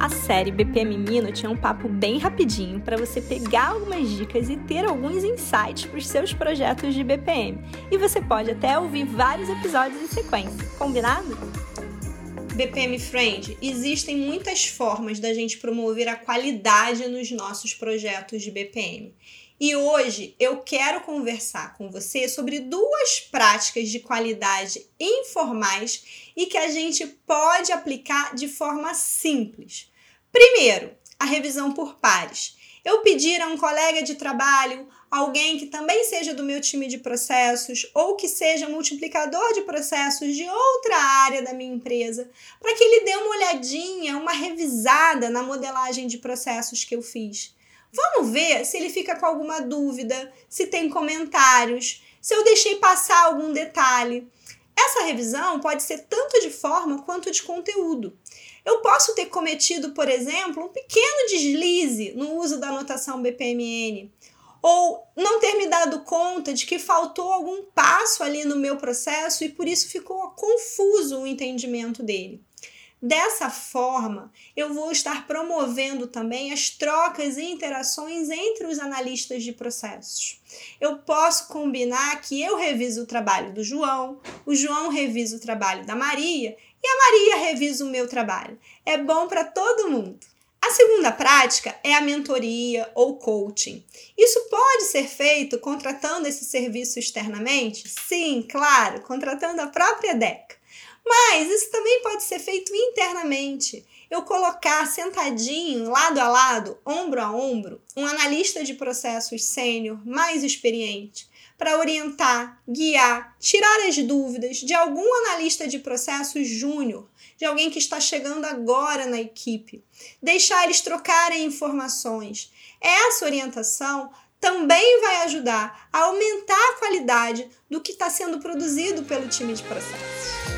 A série BPM Mino tinha um papo bem rapidinho para você pegar algumas dicas e ter alguns insights para os seus projetos de BPM. E você pode até ouvir vários episódios em sequência, combinado? BPM Friend, existem muitas formas da gente promover a qualidade nos nossos projetos de BPM. E hoje eu quero conversar com você sobre duas práticas de qualidade informais e que a gente pode aplicar de forma simples. Primeiro, a revisão por pares. Eu pedir a um colega de trabalho, alguém que também seja do meu time de processos ou que seja multiplicador de processos de outra área da minha empresa, para que ele dê uma olhadinha, uma revisada na modelagem de processos que eu fiz. Vamos ver se ele fica com alguma dúvida, se tem comentários, se eu deixei passar algum detalhe. Essa revisão pode ser tanto de forma quanto de conteúdo. Eu posso ter cometido, por exemplo, um pequeno deslize no uso da anotação BPMN, ou não ter me dado conta de que faltou algum passo ali no meu processo e por isso ficou confuso o entendimento dele. Dessa forma, eu vou estar promovendo também as trocas e interações entre os analistas de processos. Eu posso combinar que eu reviso o trabalho do João, o João revisa o trabalho da Maria e a Maria revisa o meu trabalho. É bom para todo mundo. A segunda prática é a mentoria ou coaching. Isso pode ser feito contratando esse serviço externamente? Sim, claro, contratando a própria DECA. Mas isso também pode ser feito internamente. Eu colocar sentadinho, lado a lado, ombro a ombro, um analista de processos sênior mais experiente para orientar, guiar, tirar as dúvidas de algum analista de processos júnior, de alguém que está chegando agora na equipe, deixar eles trocarem informações. Essa orientação também vai ajudar a aumentar a qualidade do que está sendo produzido pelo time de processos.